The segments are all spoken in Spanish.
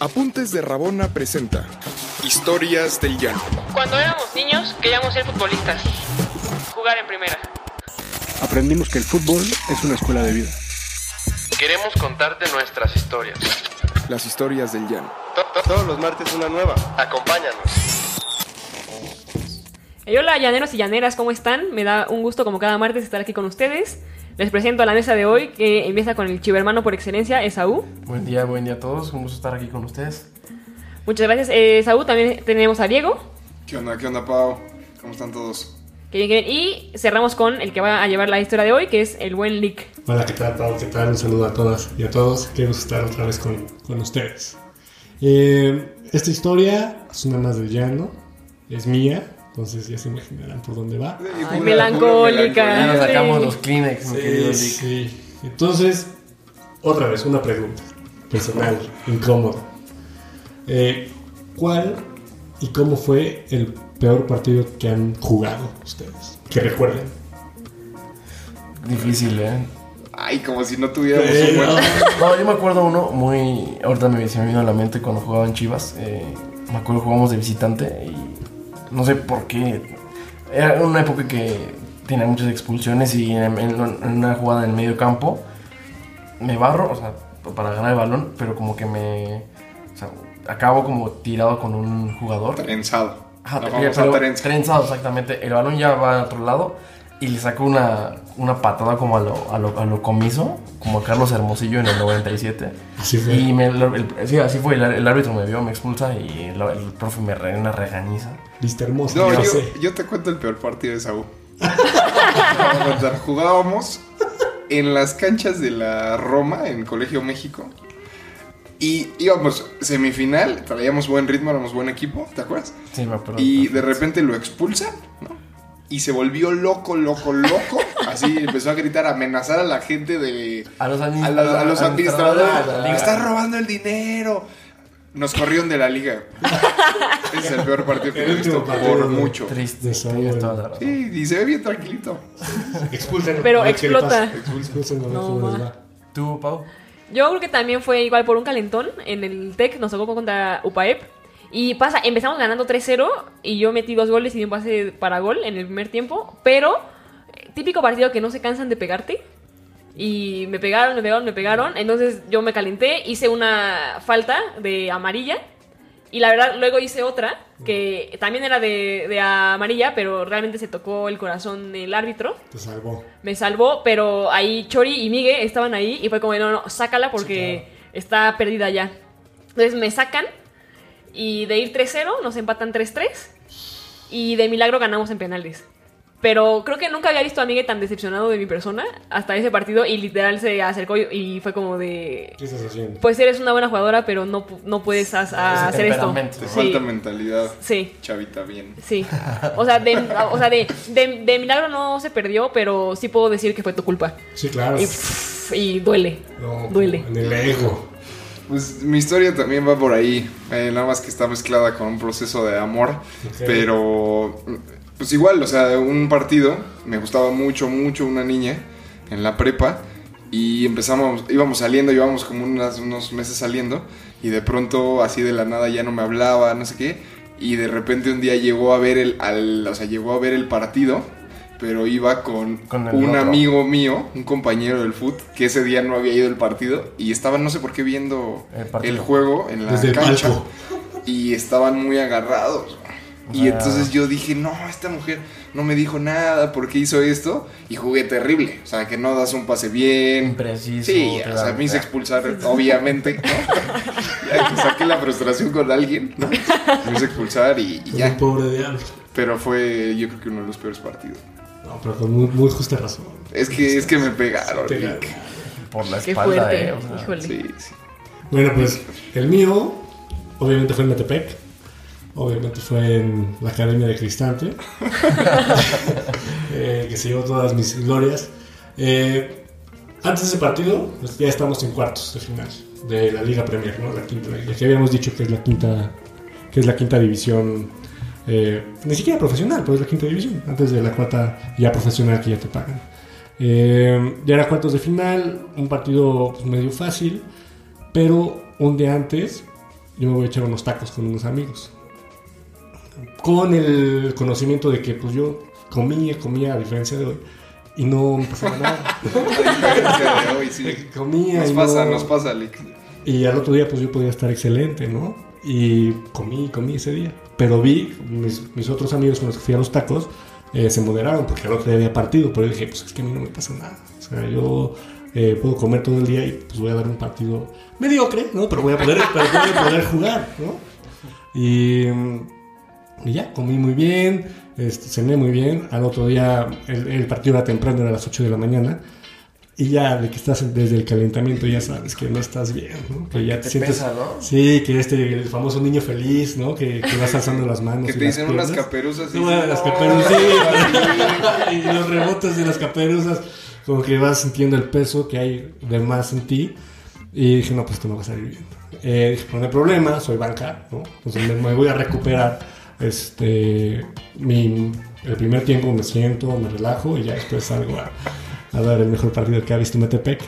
Apuntes de Rabona presenta Historias del Llano. Cuando éramos niños queríamos ser futbolistas, jugar en primera. Aprendimos que el fútbol es una escuela de vida. Queremos contarte nuestras historias. Las historias del Llano. Todos los martes una nueva. Acompáñanos. Hey, hola llaneros y llaneras, ¿cómo están? Me da un gusto como cada martes estar aquí con ustedes. Les presento a la mesa de hoy que empieza con el chivermano por excelencia, Esaú. Buen día, buen día a todos. Un gusto estar aquí con ustedes. Muchas gracias, eh, Esaú. También tenemos a Diego. ¿Qué onda, qué onda, Pau? ¿Cómo están todos? Que bien, que bien. Y cerramos con el que va a llevar la historia de hoy, que es el buen Lick. Hola, ¿qué tal, Pau? ¿Qué tal? Un saludo a todas y a todos. Queremos estar otra vez con, con ustedes. Eh, esta historia es una más del llano, es mía, entonces ya se imaginarán por dónde va. Ay, melancólica. Ya nos Sí. sacamos los Kleenex, mi querido Sí, Lick. sí. Entonces, otra vez, una pregunta personal, incómoda. Eh, ¿Cuál y cómo fue el peor partido que han jugado ustedes? Que recuerden. Difícil, ¿eh? Ay, como si no tuviéramos Eh, un buen... No, yo me acuerdo uno muy... Ahorita me, se me vino a la mente cuando jugaba en Chivas. eh, me acuerdo que jugábamos de visitante y no sé por qué. Era una época que tenía muchas expulsiones y en, en- en una jugada en el medio campo me barro, o sea, para ganar el balón, pero como que me... O sea, acabo como tirado con un jugador. Trenzado. Ajá, La te- famosa pero trenza. trenzado, exactamente. El balón ya va a otro lado y le saco una, una patada como a lo, a, lo, a lo comiso, como a Carlos Hermosillo en el 97. Así fue. Y me, el- el- sí, así fue. El, el árbitro me vio, me expulsa y el, el profe me re una regañiza. Viste hermoso. No, yo, sé. yo te cuento el peor partido de Saúl. Jugábamos en las canchas de la Roma, en Colegio México. Y íbamos semifinal, traíamos buen ritmo, éramos buen equipo, ¿te acuerdas? Sí, me acuerdo. Y de repente lo expulsan, ¿no? Y se volvió loco, loco, loco. Así empezó a gritar, a amenazar a la gente de... A los, A los, a los administradores administradores. "Me. Estás robando el dinero. Nos corrieron de la liga. Ese es el peor partido que he visto por mucho. Triste. Sí, y se ve bien tranquilito. Expulsen. Pero explota. Expulsen, No. ¿Tú, Pau? Yo creo que también fue igual por un calentón en el TEC, nos tocó contra UPAEP. Y pasa, empezamos ganando 3-0 y yo metí dos goles y un pase para gol en el primer tiempo. Pero, eh, típico partido que no se cansan de pegarte. Y me pegaron, me pegaron, me pegaron. Entonces yo me calenté, hice una falta de amarilla. Y la verdad, luego hice otra que también era de, de amarilla, pero realmente se tocó el corazón del árbitro Te salvó. me salvó, pero ahí Chori y Migue estaban ahí y fue como, no, no, sácala porque está perdida ya. Entonces me sacan y de ir 3-0 nos empatan 3-3 y de milagro ganamos en penales. Pero creo que nunca había visto a Migue tan decepcionado de mi persona hasta ese partido y literal se acercó y, fue como de... ¿Qué estás haciendo? Pues eres una buena jugadora, pero no, no puedes as- a- Ese hacer esto. temperamento. Te Sí, falta mentalidad. sí. Chavita, bien. Sí. O sea, de, o sea de, de- de milagro no se perdió, pero sí puedo decir que fue tu culpa. Sí, claro. Y, pff, y duele. No, duele. En el ego. Pues mi historia también va por ahí. eh, nada más que está mezclada con un proceso de amor. Pero, pues igual, o sea, un partido. Me gustaba mucho, mucho una niña en la prepa. Y empezamos, íbamos saliendo, llevamos como unas- unos meses saliendo. Y de pronto, así de la nada, ya no me hablaba, no sé qué. Y de repente un día llegó a ver el, al, o sea, llegó a ver el partido. Pero iba con, un otro. amigo mío, un compañero del foot, que ese día no había ido al partido. Y estaban, no sé por qué, viendo El juego en la Desde cancha. Y estaban muy agarrados. O Y entonces yo dije, no, esta mujer no me dijo nada, ¿por qué hizo esto? Y jugué terrible. O sea, que no das un pase bien. Impreciso. Sí, o sea, me hice expulsar, obviamente. ¿no? ya que saqué la frustración con alguien, ¿no? Me hice expulsar y, y ya. pobre diablo. Pero fue, yo creo que uno de los peores partidos. No, pero con muy, muy justa razón. Es que, es que me pegaron. Rick. Por la Qué espalda, fuerte. eh, o sea, Híjole. Sí, sí. Bueno, pues el mío, obviamente fue en Metepec. Obviamente fue en la Academia de Cristante. eh, que se llevó todas mis glorias. Eh, antes de ese partido, pues ya estamos en cuartos de final de la Liga Premier, ¿no? La quinta, la que habíamos dicho que es la quinta, que es la quinta división, eh, ni siquiera profesional, pero es la quinta división, antes de la cuarta ya profesional que ya te pagan. Eh, ya era cuartos de final, un partido pues, medio fácil, pero un día antes yo me voy a echar unos tacos con unos amigos. Con el conocimiento de que pues yo comía, comía a diferencia de hoy y no me pasaba nada. Hoy, sí. comía Nos y pasa, no- nos pasa, Lick. Y al otro día pues yo podía estar excelente, ¿no? Y comí, comí ese día. Pero vi, mis, mis otros amigos con los que fui a los tacos eh, se moderaron porque al otro día había partido. Pero yo dije, pues es que a mí no me pasa nada. O sea, yo eh, puedo comer todo el día y pues voy a dar un partido mediocre, ¿no? Pero voy a poder, pero voy a poder jugar, ¿no? Y, y ya, comí muy bien, este, cené muy bien. Al otro día el, el partido era temprano, era a las 8 de la mañana. Y ya de que estás desde el calentamiento ya sabes que no estás bien, ¿no? Que ya te, Te sientes... pesa, ¿no? Sí, que este, el famoso niño feliz, ¿no? Que, que vas alzando las manos. Que y te las dicen unas piernas. caperuzas y No, las caperuzas, sí. y los rebotes de las caperuzas, como que vas sintiendo el peso que hay de más en ti. Y dije, no, pues esto no va a salir bien. Eh, dije, pues no hay problema, soy banca, ¿no? Entonces me, me voy a recuperar. Este, mi, el primer tiempo me siento, me relajo y ya después salgo a, a dar el mejor partido que ha visto Metepec.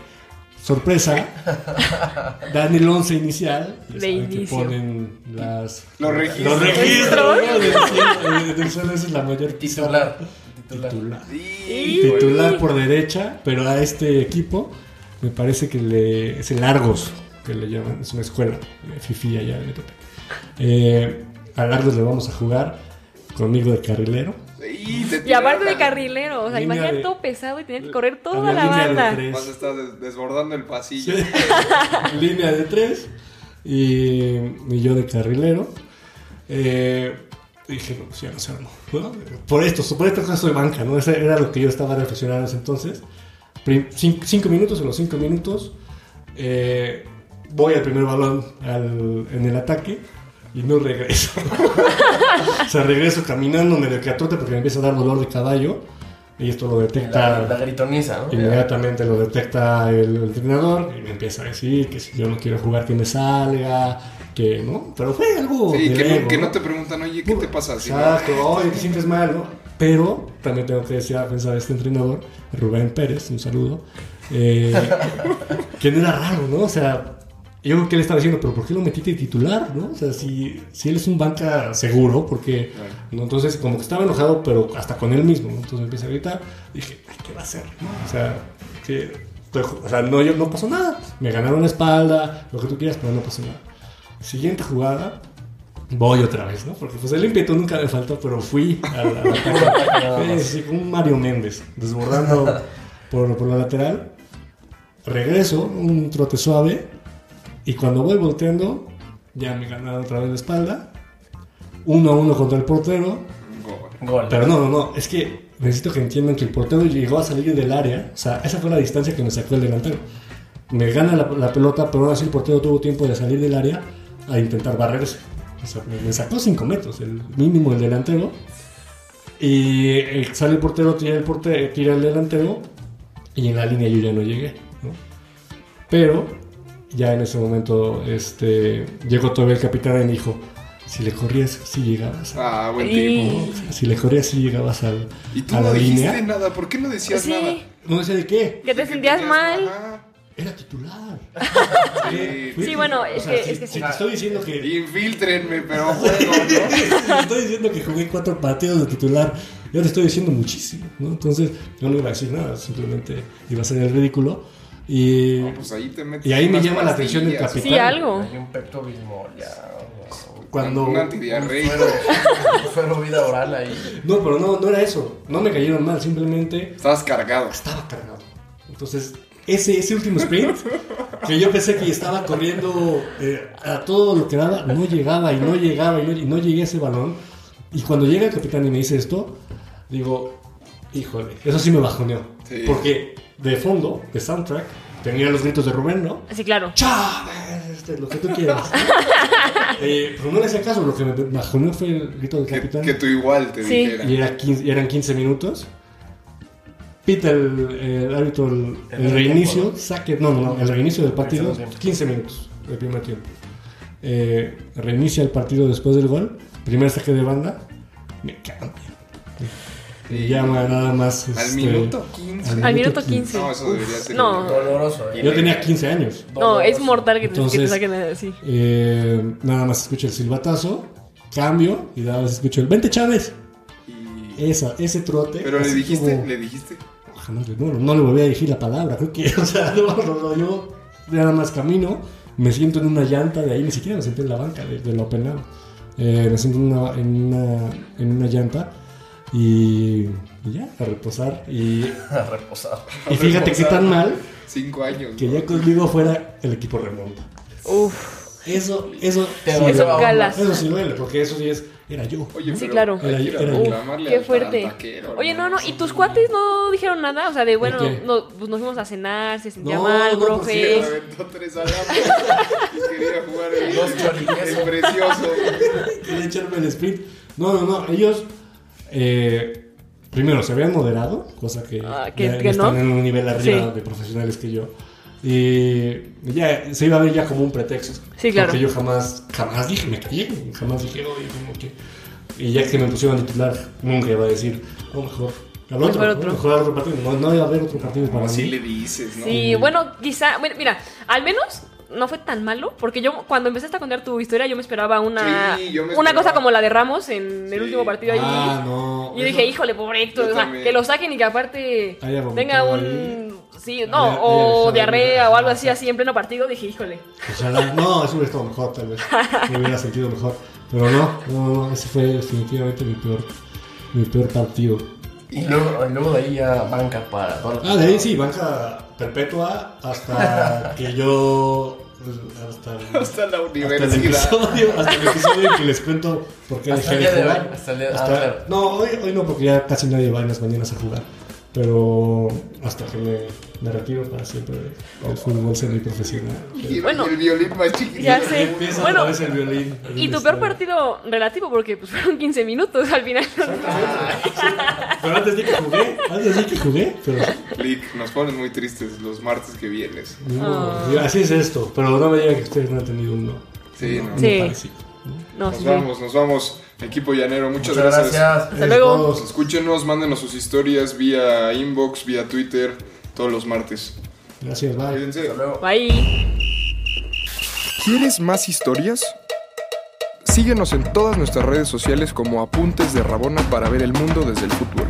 Sorpresa, dan el 11 inicial. De que ponen las, Los registros. Los registros, esa es la mayor Titular. pizarra. Titular. Titular. Sí, Titular por derecha, pero a este equipo me parece que le, es el Argos, que le llaman, es una escuela, Fifi allá de Metepec. Eh, al Argos le vamos a jugar conmigo de carrilero. Te Y aparte de carrilero, o sea, imagínate de- todo pesado y tener que correr toda la línea de banda. tres. Vas a estar des- desbordando el pasillo. Sí. Línea de tres. Y, y yo de carrilero. Eh, dije, no, pues ya no se armó. ¿no? Por esto, por estas cosas soy banca, ¿no? Ese era lo que yo estaba reflexionando en ese entonces. Prim- cin- cinco minutos, en los cinco minutos, eh, voy al primer balón al- en el ataque y no regreso. o sea, regreso caminando medio que porque me empieza a dar dolor de caballo. Y esto lo detecta. La, la gritoniza, ¿no? Inmediatamente lo detecta el entrenador y me empieza a decir que si yo no quiero jugar que me salga, que no, pero fue algo Sí, que, no, que no ¿no? te preguntan, oye, ¿qué te pasa? Así, ¿no? Exacto, oye, te sientes mal, ¿no? Pero también tengo que decir a pensar este entrenador, Rubén Pérez, un saludo, eh, que no era raro, ¿no? O sea, yo creo que él estaba diciendo, pero ¿por qué lo metiste de titular, no? O sea, si, si él es un banca seguro, porque, ¿no? Entonces, como que estaba enojado, pero hasta con él mismo, ¿no? Entonces empieza a gritar, dije, ay, ¿qué va a hacer? no? O sea, que, o sea no, yo, no pasó nada, me ganaron la espalda, lo que tú quieras, pero no pasó nada. Siguiente jugada, voy otra vez, ¿no? Porque pues el ímpetu nunca me faltó, pero fui. Sí, sí, como un Mario Méndez, desbordando por, por la lateral. Regreso, un trote suave, y cuando voy volteando, ya me ganaron otra vez la espalda. Uno a uno contra el portero. Gol. Pero no, no, no, es que necesito que entiendan que el portero llegó a salir del área. O sea, esa fue la distancia que me sacó el delantero. Me gana la, la pelota, pero aún así el portero tuvo tiempo de salir del área a intentar barrerse. O sea, me, sacó 5 metros, el mínimo el delantero. Y sale el portero, tira el, portero, tira el delantero. Y en la línea yo ya no llegué. ¿no? Pero ya en ese momento este, llegó todavía el capitán y me dijo: Si le corrías, si llegabas. a- Ah, buen tipo. si le corrías, si llegabas al, Y tú a no la dijiste línea. nada, ¿por qué no decías Sí, nada? No decía de qué. que te sentías mal. Ajá. Era titular. Sí. Bueno, es que- si, es que si sí. te estoy diciendo que. Infiltrenme, pero juego, ¿no? si te estoy diciendo que jugué cuatro partidos de titular. Yo te estoy diciendo muchísimo, ¿no? Entonces, yo no iba a decir nada, simplemente iba a ser el ridículo. Y, No, pues ahí te metes y ahí me llama la atención el capitán. Sí, algo. Hay un Pepto Bismol, ya. Cuando. Un antidiarreico. Vida oral ahí. No, pero no, no era eso. No me cayeron mal, simplemente Estabas cargado. estaba cargado. Entonces, ese, ese último sprint, que yo pensé que estaba corriendo eh, a todo lo que daba, no llegaba y no llegaba y no, y no llegué a ese balón. Y cuando llega el capitán y me dice esto, digo, híjole, eso sí me bajoneó. Sí. Porque de fondo, de soundtrack, tenía los gritos de Rubén, ¿no? Sí, claro. ¡Chávez! Este, lo que tú quieras. Eh, pero no le hacía caso, lo que me bajoneó fue el grito del Que, capitán. que tú igual te Sí. dijera. Y era 15 y eran 15 minutos. Pita el, el árbitro el, el El reinicio, tiempo, ¿no? saque, no, no, no, el reinicio del partido, segundo tiempo. 15 minutos del primer tiempo. Eh, reinicia el partido después del gol, primer saque de banda, me cambia. Y llama nada más. Al este, minuto 15. Al minuto 15. No, eso debería ser. No. Doloroso. ¿eh? Yo tenía 15 años. No, es mortal que te, que te Entonces- saquen así. Eh, nada más escucho el silbatazo, cambio y nada más escucho el 20 Chávez. Y- Esa, ese trote. Pero le dijiste, como- le dijiste. Le- no, no le volví a dirigir la palabra, creo que, o sea, no, no, no, yo nada más camino, me siento en una llanta de ahí, ni siquiera me senté en la banca de, de la Open Air. Eh, me siento en una, en una, en una llanta y, y ya, a reposar. Y, Reposado. y fíjate qué tan mal Cinco años. que ¿no? ya conmigo fuera el equipo remonta. Uf. Eso, eso, Te sí Eso calas. Eso sí duele, porque eso sí es, era yo. Oye, Sí, claro. que Era- ir a era- reclamarle Qué al- fuerte. taquero, Oye, no, no, ¿y tus cuates no dijeron nada? O sea, de bueno, qué? no, pues nos fuimos a cenar, se sentía No, mal, no, pues profe. Sí, aventó tres alambres y quería jugar el, Dos choriquesos. el precioso. Quería echarme el sprint. No, no, no. Ellos, eh, primero, se habían moderado, cosa que, Ah, que- ya, que ya están no. en un nivel arriba Sí. de profesionales que yo. Y ya se iba a ver ya como un pretexto. Sí, claro. Porque yo jamás, jamás dije, me callé. Jamás dije, oye, como que. Y ya que me pusieron a titular, nunca iba a decir, no, mejor. Al otro, Mejor ¿no? otro. mejor al otro partido. No, no iba a haber otro partido para Así mí. le dices, ¿no? Sí, bueno, quizá, mira, al menos no fue tan malo, porque yo cuando empezaste a contar tu historia yo me esperaba una, Sí, yo me una esperaba. cosa como la de Ramos en el último partido ahí. Ah, no. Y yo dije, híjole, pobre Héctor, Yo o sea, que lo saquen y que aparte tenga un... ahí. Sí, no, Haya- o diarrea o algo así, así en pleno partido, dije, híjole. Ojalá, no, eso hubiera estado mejor, tal vez. Me hubiera sentido mejor. Pero no, no, no, ese fue definitivamente mi peor, mi peor partido. Y luego, y luego de ahí ya banca para toda la Ah, de ahí sí, banca perpetua hasta que yo. Hasta, Hasta la hasta el universidad. episodio, hasta el episodio en que les cuento por qué Hasta dejé el de día de jugar. hoy, hasta el día- ah, Hasta- claro. No, hoy, hoy no, porque ya casi nadie va en las mañanas a jugar. Pero hasta que me, me retiro para siempre del fútbol semiprofesional. Y Bueno. y el violín más chiquito. Ya sé. Empieza Bueno, otra vez el violín. Y tu peor partido relativo, porque pues fueron 15 minutos al final. Pero antes de que jugué, antes de que jugué, pero Lick, nos ponen muy tristes los martes que vienes. no, digo, así es esto. Pero no me digan que ustedes no han tenido uno. Sí, no, no. no Sí. Nos sí. vamos, nos vamos. Equipo llanero, muchas, Muchas gracias. gracias. Hasta luego. Es todo. Escúchenos, mándenos sus historias vía inbox, vía Twitter, todos los martes. Gracias, bye. Cuídense. Hasta luego. Bye. ¿Quieres más historias? Síguenos en todas nuestras redes sociales como Apuntes de Rabona para ver el mundo desde el fútbol.